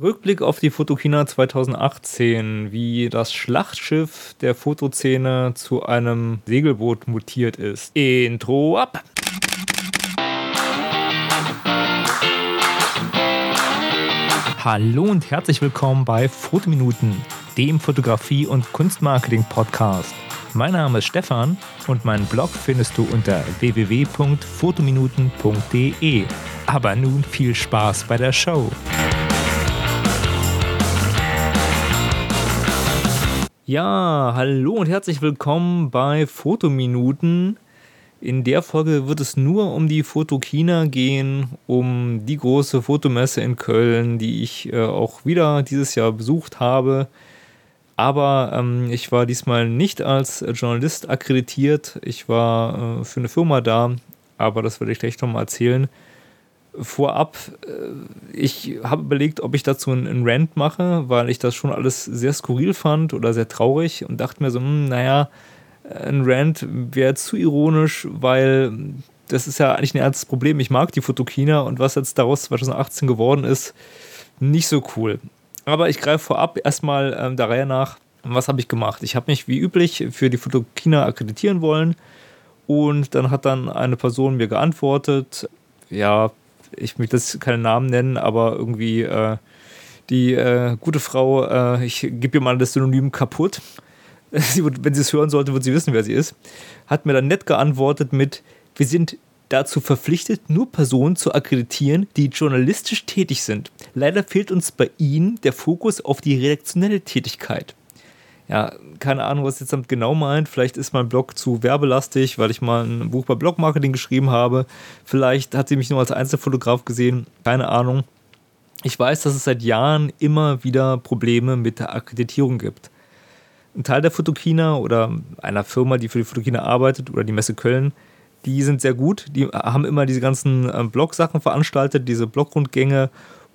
Rückblick auf die Fotokina 2018, wie das Schlachtschiff der Fotoszene zu einem Segelboot mutiert ist. Intro ab! Hallo und herzlich willkommen bei Fotominuten, dem Fotografie- und Kunstmarketing-Podcast. Mein Name ist Stefan und meinen Blog findest du unter www.fotominuten.de. Aber nun viel Spaß bei der Show. Ja, hallo und herzlich willkommen bei Fotominuten. In der Folge wird es nur um die Fotokina gehen, um die große Fotomesse in Köln, die ich äh, auch wieder dieses Jahr besucht habe. Aber ähm, ich war diesmal nicht als Journalist akkreditiert. Ich war äh, für eine Firma da, aber das werde ich gleich nochmal erzählen vorab, äh, ich habe überlegt, ob ich dazu einen Rant mache, weil ich das schon alles sehr skurril fand oder sehr traurig und dachte mir so, hm, naja, ein Rant wäre zu ironisch, weil das ist ja eigentlich ein ernstes Problem. Ich mag die Fotokina und was jetzt daraus 2018 geworden ist, nicht so cool. Aber ich greife vorab erstmal ähm, der Reihe nach. Was habe ich gemacht? Ich habe mich wie üblich für die Fotokina akkreditieren wollen und dann hat dann eine Person mir geantwortet, ja, ich möchte jetzt keinen Namen nennen, aber irgendwie äh, die äh, gute Frau, äh, ich gebe ihr mal das Synonym kaputt. Sie, wenn sie es hören sollte, wird sie wissen, wer sie ist. Hat mir dann nett geantwortet mit: Wir sind dazu verpflichtet, nur Personen zu akkreditieren, die journalistisch tätig sind. Leider fehlt uns bei ihnen der Fokus auf die redaktionelle Tätigkeit ja, keine Ahnung, was jetzt damit genau meint. Vielleicht ist mein Blog zu werbelastig, weil ich mal ein Buch bei Blogmarketing geschrieben habe. Vielleicht hat sie mich nur als Einzelfotograf gesehen. Keine Ahnung. Ich weiß, dass es seit Jahren immer wieder Probleme mit der Akkreditierung gibt. Ein Teil der Fotokina oder einer Firma, die für die Fotokina arbeitet oder die Messe Köln, die sind sehr gut. Die haben immer diese ganzen äh, Blog-Sachen veranstaltet, diese Blogrundgänge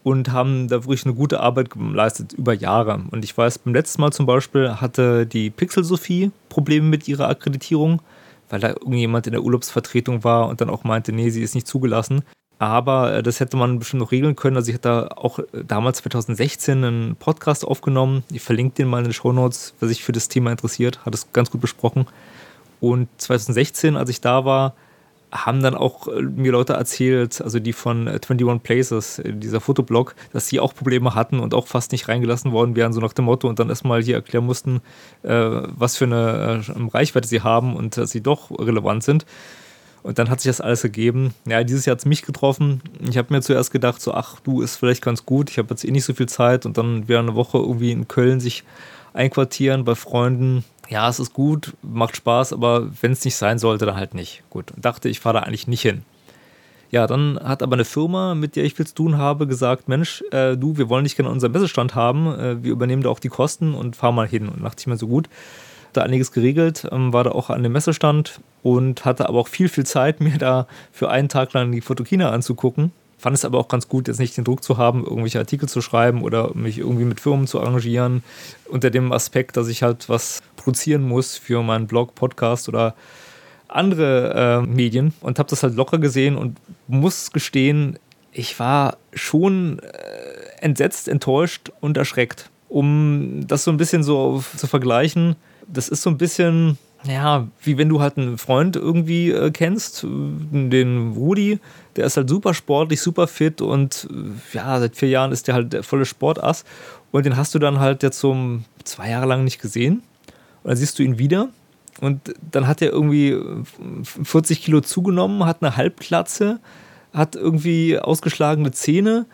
und haben da wirklich eine gute Arbeit geleistet über Jahre. Und ich weiß, beim letzten Mal zum Beispiel hatte die Pixel Sophie Probleme mit ihrer Akkreditierung, weil da irgendjemand in der Urlaubsvertretung war und dann auch meinte, nee, sie ist nicht zugelassen. Aber äh, das hätte man bestimmt noch regeln können. Also ich hatte auch äh, damals 2016 einen Podcast aufgenommen. Ich verlinke den mal in den Show Notes, wer sich für das Thema interessiert, hat es ganz gut besprochen. Und 2016, als ich da war, haben dann auch äh, mir Leute erzählt, also die von 21 äh, Places, äh, dieser Fotoblog, dass sie auch Probleme hatten und auch fast nicht reingelassen worden wären, so nach dem Motto und dann erstmal hier erklären mussten, was für eine Reichweite sie haben und dass sie doch relevant sind. Und dann hat sich das alles gegeben. Ja, dieses Jahr hat es mich getroffen. Ich habe mir zuerst gedacht, so, ach, du ist vielleicht ganz gut. Ich habe jetzt eh nicht so viel Zeit und dann wieder eine Woche irgendwie in Köln sich einquartieren bei Freunden ja, es ist gut, macht Spaß, aber wenn es nicht sein sollte, dann halt nicht. Gut, dachte, ich fahre da eigentlich nicht hin. Ja, dann hat aber eine Firma, mit der ich viel zu tun habe, gesagt: Mensch, äh, du, wir wollen dich gerne unseren Messestand haben, äh, wir übernehmen da auch die Kosten und fahr mal hin. Und dachte ich mir so gut, da einiges geregelt, ähm, war da auch an dem Messestand und hatte aber auch viel, viel Zeit, mir da für einen Tag lang die Fotokina anzugucken. Fand es aber auch ganz gut, jetzt nicht den Druck zu haben, irgendwelche Artikel zu schreiben oder mich irgendwie mit Firmen zu arrangieren, unter dem Aspekt, dass ich halt was produzieren muss für meinen Blog, Podcast oder andere äh, Medien und habe das halt locker gesehen und muss gestehen, ich war schon äh, entsetzt, enttäuscht und erschreckt. Um das so ein bisschen so zu vergleichen, das ist so ein bisschen ja, wie wenn du halt einen Freund irgendwie äh, kennst, den Rudi, der ist halt super sportlich, super fit und äh, ja, seit vier Jahren ist der halt der volle Sportass und den hast du dann halt jetzt so zwei Jahre lang nicht gesehen und dann siehst du ihn wieder und dann hat er irgendwie 40 Kilo zugenommen, hat eine Halbklatze, hat irgendwie ausgeschlagene Zähne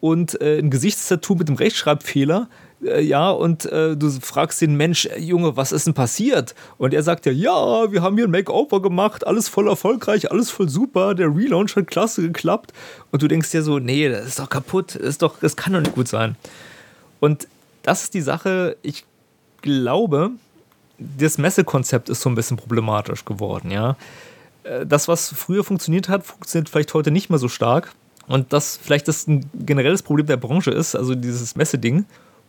und äh, ein Gesichtstattoo mit einem Rechtschreibfehler äh, ja, und äh, du fragst den Mensch, äh, Junge, was ist denn passiert? Und er sagt ja, ja, wir haben hier ein Makeover gemacht, alles voll erfolgreich, alles voll super, der Relaunch hat klasse geklappt. Und du denkst dir so, nee, das ist doch kaputt, das, ist doch, das kann doch nicht gut sein. Und das ist die Sache, ich glaube, das Messekonzept ist so ein bisschen problematisch geworden, ja. Äh, das, was früher funktioniert hat, funktioniert vielleicht heute nicht mehr so stark. Und das vielleicht das ein generelles Problem der Branche ist, also dieses Messeding.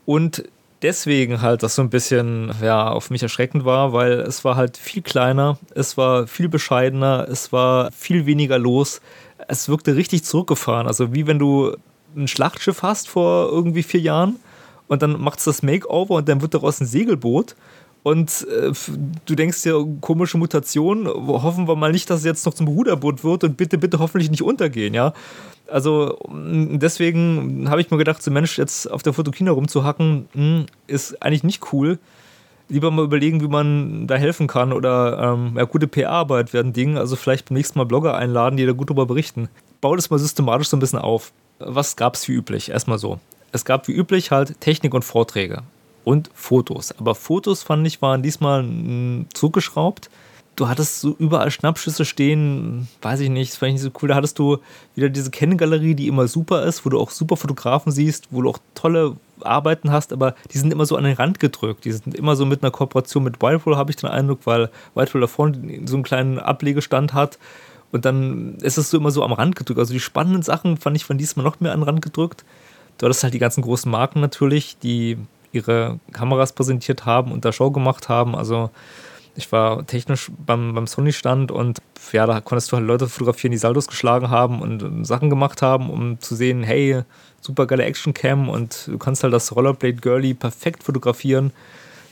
Und deswegen halt das so ein bisschen ja, auf mich erschreckend war, weil es war halt viel kleiner, es war viel bescheidener, es war viel weniger los. Es wirkte richtig zurückgefahren. Also wie wenn du ein Schlachtschiff hast vor irgendwie vier Jahren und dann macht es das Makeover und dann wird daraus ein Segelboot und äh, du denkst dir, komische Mutation, hoffen wir mal nicht, dass es jetzt noch zum Ruderboot wird und bitte, bitte hoffentlich nicht untergehen, ja. Also deswegen habe ich mir gedacht, so Mensch, jetzt auf der Fotokina rumzuhacken, mh, hm, ist eigentlich nicht cool. Lieber mal überlegen, wie man da helfen kann oder ähm, ja, gute PR-Arbeit werden Dinge. Also vielleicht beim nächsten Mal Blogger einladen, die da gut drüber berichten. Bau das mal systematisch so ein bisschen auf. Was gab es wie üblich? Erstmal so. Es gab wie üblich halt Technik und Vorträge und Fotos. Aber Fotos fand ich waren diesmal zugeschraubt. Du hattest so überall Schnappschüsse stehen, weiß ich nicht, das fand ich nicht so cool. Da hattest du wieder diese Kennengalerie, die immer super ist, wo du auch super Fotografen siehst, wo du auch tolle Arbeiten hast, aber die sind immer so an den Rand gedrückt. Die sind immer so mit einer Kooperation mit Whitewall, habe ich den Eindruck, weil Whitewall da vorne so einen kleinen Ablegestand hat. Und dann ist es so immer so am Rand gedrückt. Also die spannenden Sachen fand ich von diesmal noch mehr an den Rand gedrückt. Du hattest halt die ganzen großen Marken natürlich, die ihre Kameras präsentiert haben und da Show gemacht haben. Also ich war technisch beim, beim Sony-Stand und ja, da konntest du halt Leute fotografieren, die Saldos geschlagen haben und Sachen gemacht haben, um zu sehen, hey, super geile Action-Cam und du kannst halt das Rollerblade Girlie perfekt fotografieren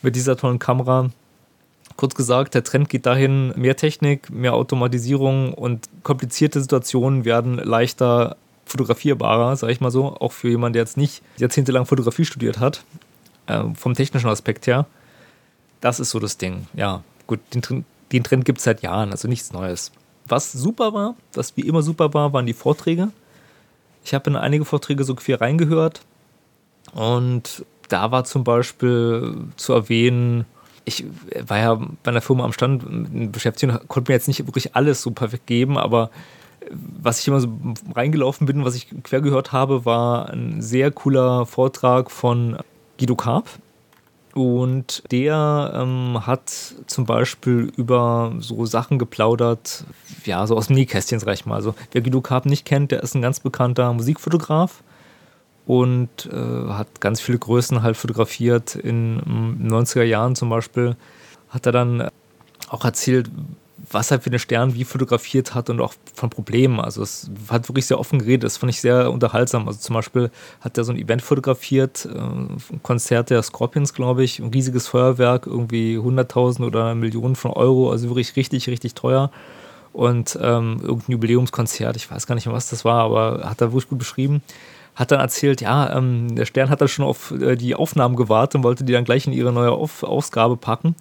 mit dieser tollen Kamera. Kurz gesagt, der Trend geht dahin, mehr Technik, mehr Automatisierung und komplizierte Situationen werden leichter fotografierbarer, sag ich mal so, auch für jemanden, der jetzt nicht jahrzehntelang Fotografie studiert hat äh, vom technischen Aspekt her. Das ist so das Ding. Ja, gut, den, den Trend gibt es seit Jahren, also nichts Neues. Was super war, was wie immer super war, waren die Vorträge. Ich habe in einige Vorträge so quer reingehört und da war zum Beispiel zu erwähnen, ich war ja bei einer Firma am Stand beschäftigt und konnte mir jetzt nicht wirklich alles so perfekt geben, aber was ich immer so reingelaufen bin, was ich quer gehört habe, war ein sehr cooler Vortrag von Guido Karp. Und der ähm, hat zum Beispiel über so Sachen geplaudert, ja, so aus dem Nähkästchen, sag ich mal. Also, wer Guido Karp nicht kennt, der ist ein ganz bekannter Musikfotograf und äh, hat ganz viele Größen halt fotografiert. In, den 90er Jahren zum Beispiel hat er dann auch erzählt, was er für eine Stern wie fotografiert hat und auch von Problemen. Also es hat wirklich sehr offen geredet, das fand ich sehr unterhaltsam. Also zum Beispiel hat er so ein Event fotografiert, äh, ein Konzert der Scorpions, glaube ich, ein riesiges Feuerwerk, irgendwie 100.000 oder Millionen von Euro, also wirklich richtig, richtig teuer. Und ähm, irgendein Jubiläumskonzert, ich weiß gar nicht mehr, was das war, aber hat er wirklich gut beschrieben hat dann erzählt, ja, ähm, der Stern hat dann schon auf äh, die Aufnahmen gewartet und wollte die dann gleich in ihre neue auf Ausgabe packen.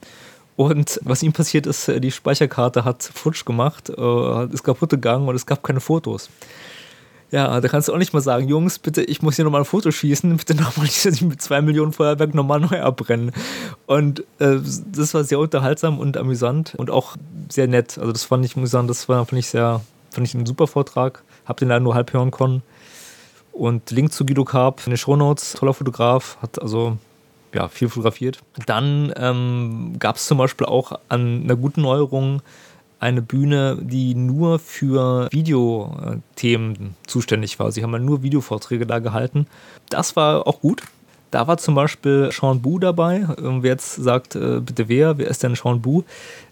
Und was ihm passiert ist, äh, die Speicherkarte hat futsch gemacht, äh, ist kaputt gegangen und es gab keine Fotos. Ja, da kannst du auch nicht mal sagen, Jungs, bitte, ich muss hier nochmal ein Foto schießen, bitte nochmal nicht, mit zwei Millionen Feuerwerk nochmal neu abbrennen. Und äh, das war sehr unterhaltsam und amüsant und auch sehr nett. Also das fand ich amüsant, das war, fand ich sehr, fand ich ein super Vortrag. Hab den leider nur halb hören können. Und Link zu Guido Karp in den Shownotes, toller Fotograf, hat also ja, viel fotografiert. Dann ähm, gab es zum Beispiel auch an einer guten Neuerung eine Bühne, die nur für Videothemen zuständig war. Sie haben ja nur Videovorträge da gehalten. Das war auch gut. Da war zum Beispiel Sean Bu dabei. Wer jetzt sagt, äh, bitte wer, wer ist denn Sean Bu?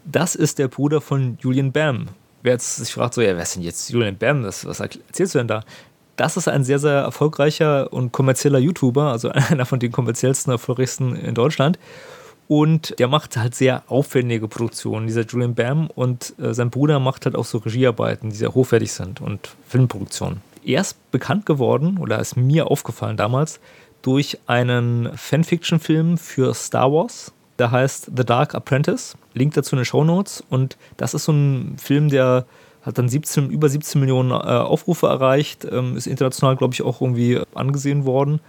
Das ist der Bruder von Julian Bam. Wer jetzt sich fragt, so, ja, wer ist denn jetzt Julian Bam? was erzählst du denn da? Das ist ein sehr, sehr erfolgreicher und kommerzieller YouTuber, also einer von den kommerziellsten, erfolgreichsten in Deutschland. Und der macht halt sehr aufwendige Produktionen, dieser Julian Bam. Und äh, sein Bruder macht halt auch so Regiearbeiten, die sehr hochwertig sind und Filmproduktionen. Er ist bekannt geworden, oder ist mir aufgefallen damals, durch einen Fanfiction-Film für Star Wars. Der heißt The Dark Apprentice. Link dazu in den Show Notes. Und das ist so ein Film, der hat dann 17, über 17 Millionen äh, Aufrufe erreicht, ähm, ist international, glaube ich, auch irgendwie angesehen worden.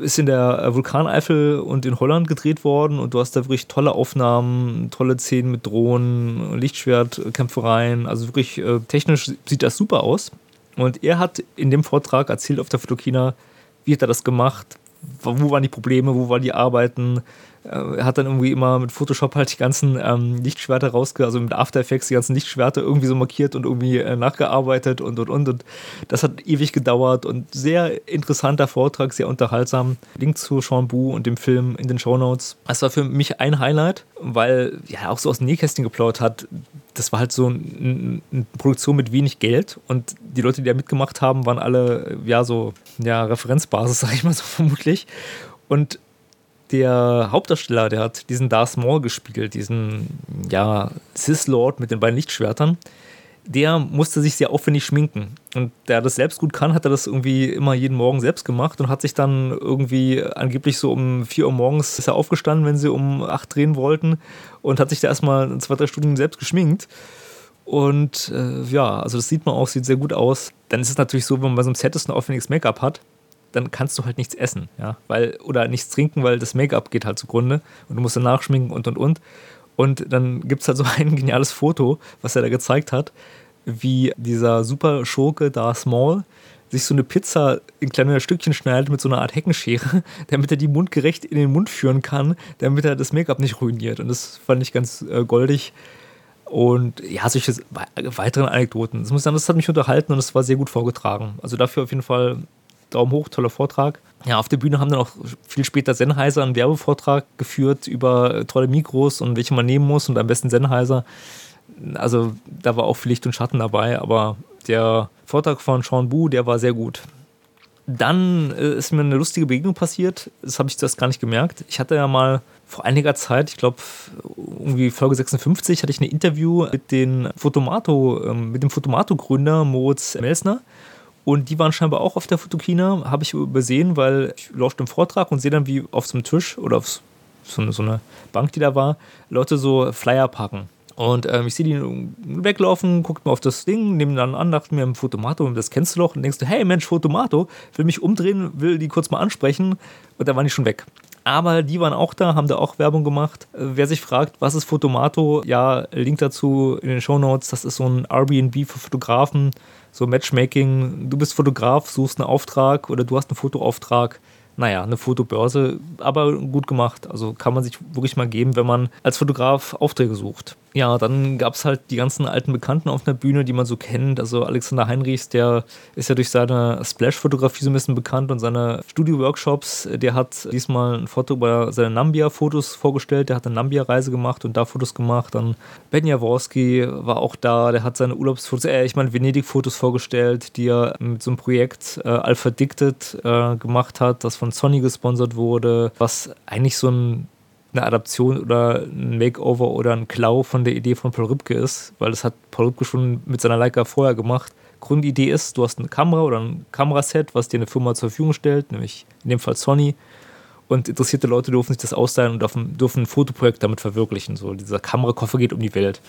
Ist in der äh, Vulkaneifel und in Holland gedreht worden und du hast da wirklich tolle Aufnahmen, tolle Szenen mit Drohnen, Lichtschwertkämpfereien. Also wirklich äh, technisch sieht das super aus. Und er hat in dem Vortrag erzählt auf der Fotokina, wie hat er das gemacht, wo waren die Probleme, wo waren die Arbeiten, äh, er hat dann irgendwie immer mit Photoshop halt die ganzen ähm, Lichtschwerter rausge, also mit After Effects die ganzen Lichtschwerter irgendwie so markiert und irgendwie äh, nachgearbeitet und und und und das hat ewig gedauert und sehr interessanter Vortrag, sehr unterhaltsam. Link zu Sean Bu und dem Film in den Show Notes. Das war für mich ein Highlight, weil ja auch so aus dem Nähkästchen geplaut hat. das war halt so eine Produktion mit wenig Geld und die Leute, die da mitgemacht haben, waren alle ja so ja Referenzbasis, sag ich mal so vermutlich. Und der Hauptdarsteller, der hat diesen Darth Maul gespielt, diesen ja Sith Lord mit den beiden Lichtschwertern der musste sich sehr aufwendig schminken. Und der das selbst gut kann, hat er das irgendwie immer jeden Morgen selbst gemacht und hat sich dann irgendwie angeblich so um 4 Uhr morgens ist er aufgestanden, wenn sie um 8 drehen wollten und hat sich da erstmal zwei, drei Stunden selbst geschminkt. Und äh, ja, also das sieht man auch, sieht sehr gut aus. Dann ist es natürlich so, wenn man bei so einem Set ist ein aufwendiges Make-up hat, dann kannst du halt nichts essen, ja, weil, oder nichts trinken, weil das Make-up geht halt zugrunde und du musst dann nachschminken und und und. Und dann gibt es halt so ein geniales Foto, was er da gezeigt hat, wie dieser super Schurke da Small sich so eine Pizza in kleine Stückchen schneidet mit so einer Art Heckenschere, damit er die mundgerecht in den Mund führen kann, damit er das Make-up nicht ruiniert. Und das fand ich ganz äh, goldig. Und ja, solche weiteren Anekdoten. Das, muss sagen, das hat mich unterhalten und es war sehr gut vorgetragen. Also dafür auf jeden Fall Daumen hoch, toller Vortrag. Ja, auf der Bühne haben dann auch viel später Sennheiser einen Werbevortrag geführt über tolle Mikros und welche man nehmen muss und am besten Sennheiser. Also da war auch viel Licht und Schatten dabei, aber der Vortrag von Sean Bu, der war sehr gut. Dann äh, ist mir eine lustige Begegnung passiert. Das habe ich zuerst gar nicht gemerkt. Ich hatte ja mal vor einiger Zeit, ich glaube irgendwie Folge 56, hatte ich ein Interview mit, den Fotomato, äh, mit dem Fotomato-Gründer Moritz Melsner. Und die waren scheinbar auch auf der Fotokina, habe ich übersehen, weil ich lauschte im Vortrag und sehe dann, wie auf so einem Tisch oder auf so so eine Bank, die da war, Leute so Flyer packen. Und ähm, ich sehe die weglaufen, guckt mir auf das Ding, nehme dann an, dachte mir, Fotomato, das kennst du doch. Und denkst du, hey Mensch, Fotomato, will mich umdrehen, will die kurz mal ansprechen. Und da waren die schon weg. Aber die waren auch da, haben da auch Werbung gemacht. Wer sich fragt, was ist Fotomato? Ja, Link dazu in den Show Notes. Das ist so ein Airbnb für Fotografen so Matchmaking, du bist Fotograf, suchst einen Auftrag oder du hast einen Fotoauftrag naja, eine Fotobörse, aber gut gemacht. Also kann man sich wirklich mal geben, wenn man als Fotograf Aufträge sucht. Ja, dann gab es halt die ganzen alten Bekannten auf der Bühne, die man so kennt. Also Alexander Heinrichs, der ist ja durch seine Splash-Fotografie so ein bisschen bekannt und seine Studio-Workshops. Der hat diesmal ein Foto über seine Nambia-Fotos vorgestellt. Der hat eine Nambia-Reise gemacht und da Fotos gemacht. Dann Ben Jaworski war auch da. Der hat seine Urlaubsfotos, äh, ich meine Venedig-Fotos vorgestellt, die er mit so einem Projekt äh, Alpha Dicted äh, gemacht hat, das von Sony gesponsert wurde, was eigentlich so ein eine Adaption oder ein Makeover oder ein Klau von der Idee von Paul Rübke ist, weil das hat Paul Rübke schon mit seiner Leica vorher gemacht. Grundidee ist, du hast eine Kamera oder ein Kameraset, was dir eine Firma zur Verfügung stellt, nämlich in dem Fall Sony. Und interessierte Leute dürfen sich das ausleihen und dürfen, dürfen ein Fotoprojekt damit verwirklichen. So, dieser Kamerakoffer geht um die Welt.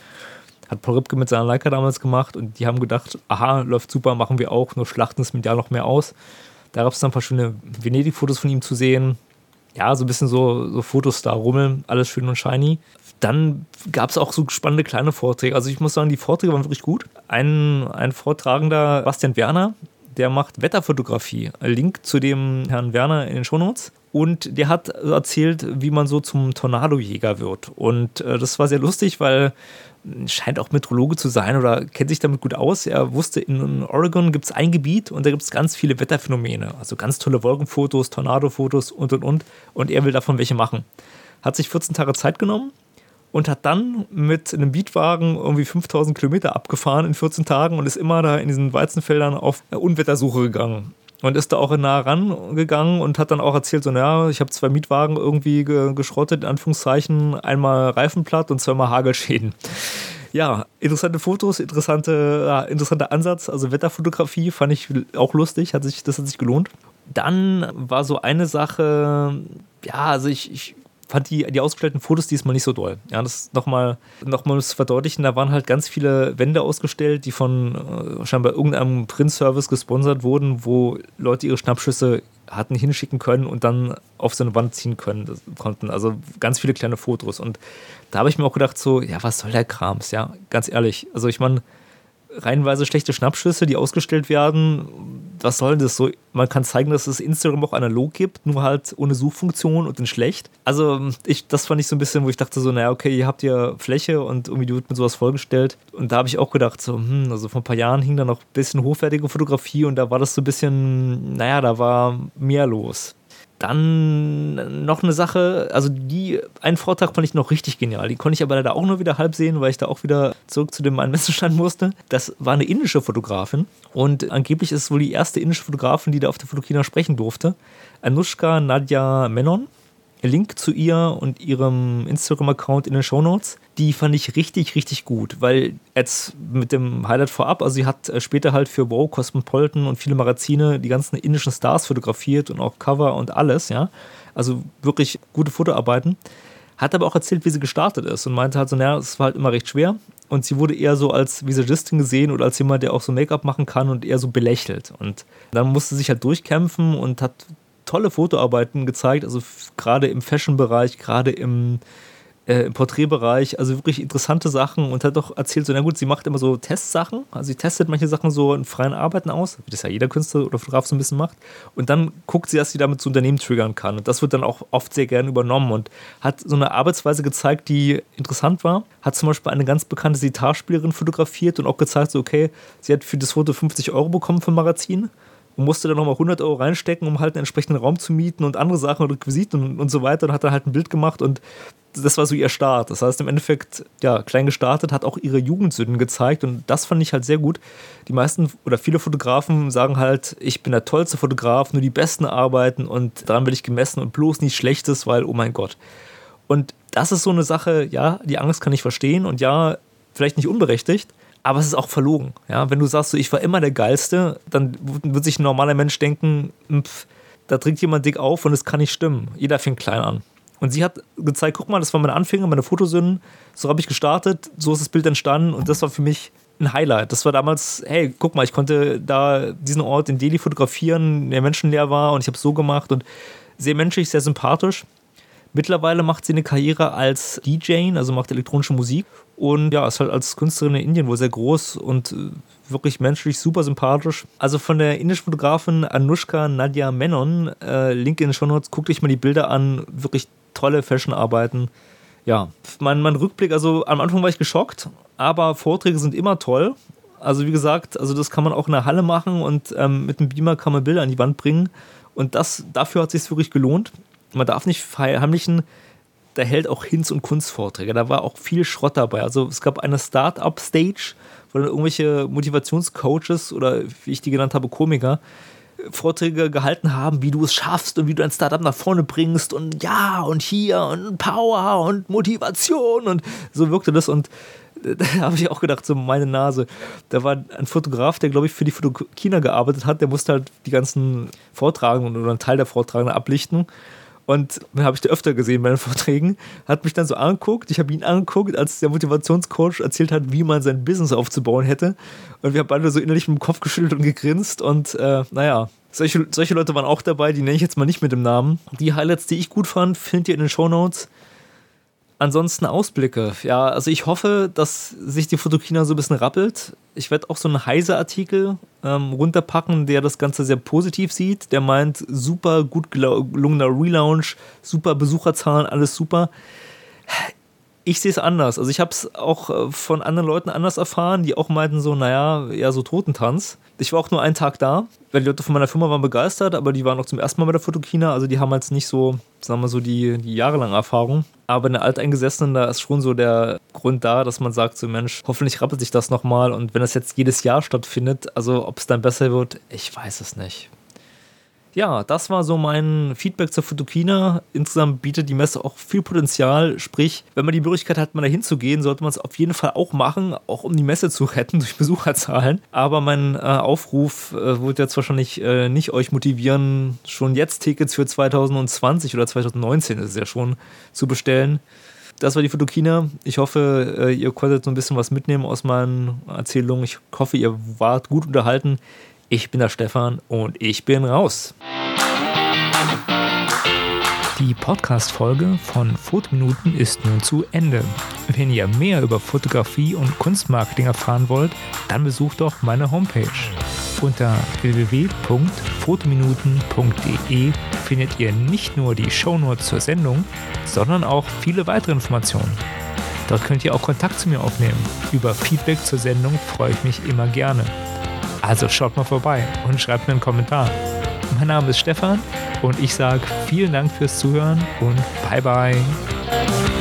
Hat Paul Rübke mit seiner Leica damals gemacht und die haben gedacht, aha, läuft super, machen wir auch, nur schlachten es medial noch mehr aus. Da gab es dann ein paar schöne Venedig-Fotos von ihm zu sehen, ja, so ein bisschen so, so Fotos da rummeln, alles schön und shiny. Dann gab es auch so spannende kleine Vorträge. Also ich muss sagen, die Vorträge waren wirklich gut. Ein, ein Vortragender, Bastian Werner, der macht Wetterfotografie. Link zu dem Herrn Werner in den Shownotes. Und der hat erzählt, wie man so zum Tornadojäger wird. Und äh, das war sehr lustig, weil scheint auch Meteorologe zu sein oder kennt sich damit gut aus. Er wusste, in Oregon gibt es ein Gebiet und da gibt es ganz viele Wetterphänomene. Also ganz tolle Wolkenfotos, Tornadofotos und und und. Und er will davon welche machen. Hat sich 14 Tage Zeit genommen und hat dann mit einem Beatwagen irgendwie 5000 Kilometer abgefahren in 14 Tagen und ist immer da in diesen Weizenfeldern auf Unwettersuche gegangen und ist da auch nah rangegangen und hat dann auch erzählt, so, naja, ich habe zwei Mietwagen irgendwie ge geschrottet, in Anführungszeichen, einmal Reifenplatt und zweimal Hagelschäden. Ja, interessante Fotos, interessante, ja, interessanter Ansatz. Also Wetterfotografie fand ich auch lustig, hat sich, das hat sich gelohnt. Dann war so eine Sache, ja, also ich, ich fand die, die ausgestellten Fotos diesmal nicht so doll. Ja, das nochmal noch mal zu verdeutlichen, da waren halt ganz viele Wände ausgestellt, die von äh, scheinbar irgendeinem Print-Service gesponsert wurden, wo Leute ihre Schnappschüsse hatten hinschicken können und dann auf so eine Wand ziehen können konnten. Also ganz viele kleine Fotos. Und da habe ich mir auch gedacht, so, ja, was soll der Krams? Ja, ganz ehrlich. Also ich meine, reihenweise schlechte Schnappschüsse, die ausgestellt werden. Was soll das so? Man kann zeigen, dass es Instagram auch analog gibt, nur halt ohne Suchfunktion und in schlecht. Also, ich, das fand ich so ein bisschen, wo ich dachte so, naja, okay, ihr habt ja Fläche und irgendwie wird mit sowas vollgestellt. Und da habe ich auch gedacht, so, hm, also vor ein paar Jahren hing da noch ein bisschen hochwertige Fotografie und da war das so ein bisschen, naja, da war mehr los. Dann noch eine Sache, also die, einen Vortrag fand ich noch richtig genial. Die konnte ich aber leider auch nur wieder halb sehen, weil ich da auch wieder zurück zu dem einen Messestand musste. Das war eine indische Fotografin und angeblich ist es wohl die erste indische Fotografin, die da auf der Fotokina sprechen durfte. Anushka Nadia Menon. Link zu ihr und ihrem Instagram-Account in den Show Notes. Die fand ich richtig, richtig gut, weil jetzt mit dem Highlight vorab, also sie hat äh, später halt für Wow, Cosmopolitan und viele Magazine die ganzen indischen Stars fotografiert und auch Cover und alles, ja. Also wirklich gute Fotoarbeiten. Hat aber auch erzählt, wie sie gestartet ist und meinte halt so, naja, es war halt immer recht schwer. Und sie wurde eher so als Visagistin gesehen oder als jemand, der auch so Make-up machen kann und eher so belächelt. Und dann musste sie sich halt durchkämpfen und hat tolle Fotoarbeiten gezeigt, also gerade im Fashion-Bereich, gerade im, äh, im Porträtbereich, also wirklich interessante Sachen und hat doch erzählt, so, na gut, sie macht immer so Testsachen, also sie testet manche Sachen so in freien Arbeiten aus, wie das ja jeder Künstler oder Fotograf so ein bisschen macht und dann guckt sie, dass sie damit zu Unternehmen triggern kann und das wird dann auch oft sehr gerne übernommen und hat so eine Arbeitsweise gezeigt, die interessant war, hat zum Beispiel eine ganz bekannte Sitarspielerin fotografiert und auch gezeigt, so, okay, sie hat für das Foto 50 Euro bekommen vom Magazin und musste dann nochmal 100 Euro reinstecken, um halt einen entsprechenden Raum zu mieten und andere Sachen und Requisiten und, und so weiter und hat dann halt ein Bild gemacht und das war so ihr Start. Das heißt, im Endeffekt, ja, klein gestartet, hat auch ihre Jugendsünden gezeigt und das fand ich halt sehr gut. Die meisten oder viele Fotografen sagen halt, ich bin der tollste Fotograf, nur die besten arbeiten und daran werde ich gemessen und bloß nichts Schlechtes, weil, oh mein Gott. Und das ist so eine Sache, ja, die Angst kann ich verstehen und ja, vielleicht nicht unberechtigt, aber es ist auch verlogen. Ja? Wenn du sagst, so, ich war immer der Geilste, dann wird sich ein normaler Mensch denken, pff, da trinkt jemand dick auf und es kann nicht stimmen. Jeder fängt klein an. Und sie hat gezeigt, guck mal, das waren meine Anfänge, meine Fotosünden, so habe ich gestartet, so ist das Bild entstanden und das war für mich ein Highlight. Das war damals, hey, guck mal, ich konnte da diesen Ort in Delhi fotografieren, der menschenleer war und ich habe es so gemacht und sehr menschlich, sehr sympathisch. Mittlerweile macht sie eine Karriere als DJ, also macht elektronische Musik und ja, ist halt als Künstlerin in Indien wohl sehr groß und äh, wirklich menschlich super sympathisch. Also von der indischen Fotografin Anushka Nadia Menon, äh, Link in den Show Notes, guckt euch mal die Bilder an, wirklich tolle Fashion-Arbeiten. Ja, mein, mein Rückblick, also am Anfang war ich geschockt, aber Vorträge sind immer toll. Also wie gesagt, also das kann man auch in der Halle machen und ähm, mit einem Beamer kann man Bilder an die Wand bringen. Und das, dafür hat es sich wirklich gelohnt man darf nicht verheimlichen, da hält auch Hinz- und Kunstvorträge. Da war auch viel Schrott dabei. Also es gab eine Start-up-Stage, wo dann irgendwelche Motivationscoaches oder wie ich die genannt habe, Komiker, Vorträge gehalten haben, wie du es schaffst und wie du ein Startup nach vorne bringst und ja und hier und Power und Motivation und so wirkte das und da habe ich auch gedacht, so meine Nase. Da war ein Fotograf, der, glaube ich, für die Fotokina gearbeitet hat, der musste halt die ganzen Vortragenden oder einen Teil der Vortragenden ablichten. Und habe ich den öfter gesehen bei den Vorträgen, hat mich dann so angeguckt, ich habe ihn angeguckt, als der Motivationscoach erzählt hat, wie man sein Business aufzubauen hätte. Und wir haben beide so innerlich mit dem Kopf geschüttelt und gegrinst. Und äh, naja, solche, solche Leute waren auch dabei, die nenne ich jetzt mal nicht mit dem Namen. Die Highlights, die ich gut fand, findet ihr in den Show Notes. Ansonsten Ausblicke. Ja, also ich hoffe, dass sich die Fotokina so ein bisschen rappelt. Ich werde auch so einen Heise-Artikel ähm, runterpacken, der das Ganze sehr positiv sieht. Der meint, super gut gelungener Relaunch, super Besucherzahlen, alles super. Ich sehe es anders. Also ich habe es auch äh, von anderen Leuten anders erfahren, die auch meinten so, naja, eher so Totentanz. Ich war auch nur einen Tag da, weil die Leute von meiner Firma waren begeistert, aber die waren auch zum ersten Mal bei der Fotokina, also die haben jetzt nicht so, sagen wir so, die, die jahrelange Erfahrung. Aber in der Alteingesessenen, da ist schon so der Grund da, dass man sagt, so Mensch, hoffentlich rappelt sich das nochmal und wenn das jetzt jedes Jahr stattfindet, also ob es dann besser wird, ich weiß es nicht ja, das war so mein Feedback zur Fotokina. Insgesamt bietet die Messe auch viel Potenzial. Sprich, wenn man die Möglichkeit hat, mal dahin zu gehen, sollte man es auf jeden Fall auch machen, auch um die Messe zu retten durch Besucherzahlen. Aber mein äh, Aufruf äh, wird jetzt wahrscheinlich äh, nicht euch motivieren, schon jetzt Tickets für 2020 oder 2019 ist es ja schon zu bestellen. Das war die Fotokina. Ich hoffe, äh, ihr konntet so ein bisschen was mitnehmen aus meinen Erzählungen. Ich hoffe, ihr wart gut unterhalten. Ich bin der Stefan und ich bin raus. Die Podcast-Folge von Fotominuten ist nun zu Ende. Wenn ihr mehr über Fotografie und Kunstmarketing erfahren wollt, dann besucht doch meine Homepage. Unter www.fotominuten.de findet ihr nicht nur die Shownotes zur Sendung, sondern auch viele weitere Informationen. Dort könnt ihr auch Kontakt zu mir aufnehmen. Über Feedback zur Sendung freue ich mich immer gerne. Also schaut mal vorbei und schreibt mir einen Kommentar. Mein Name ist Stefan und ich sage vielen Dank fürs Zuhören und bye bye.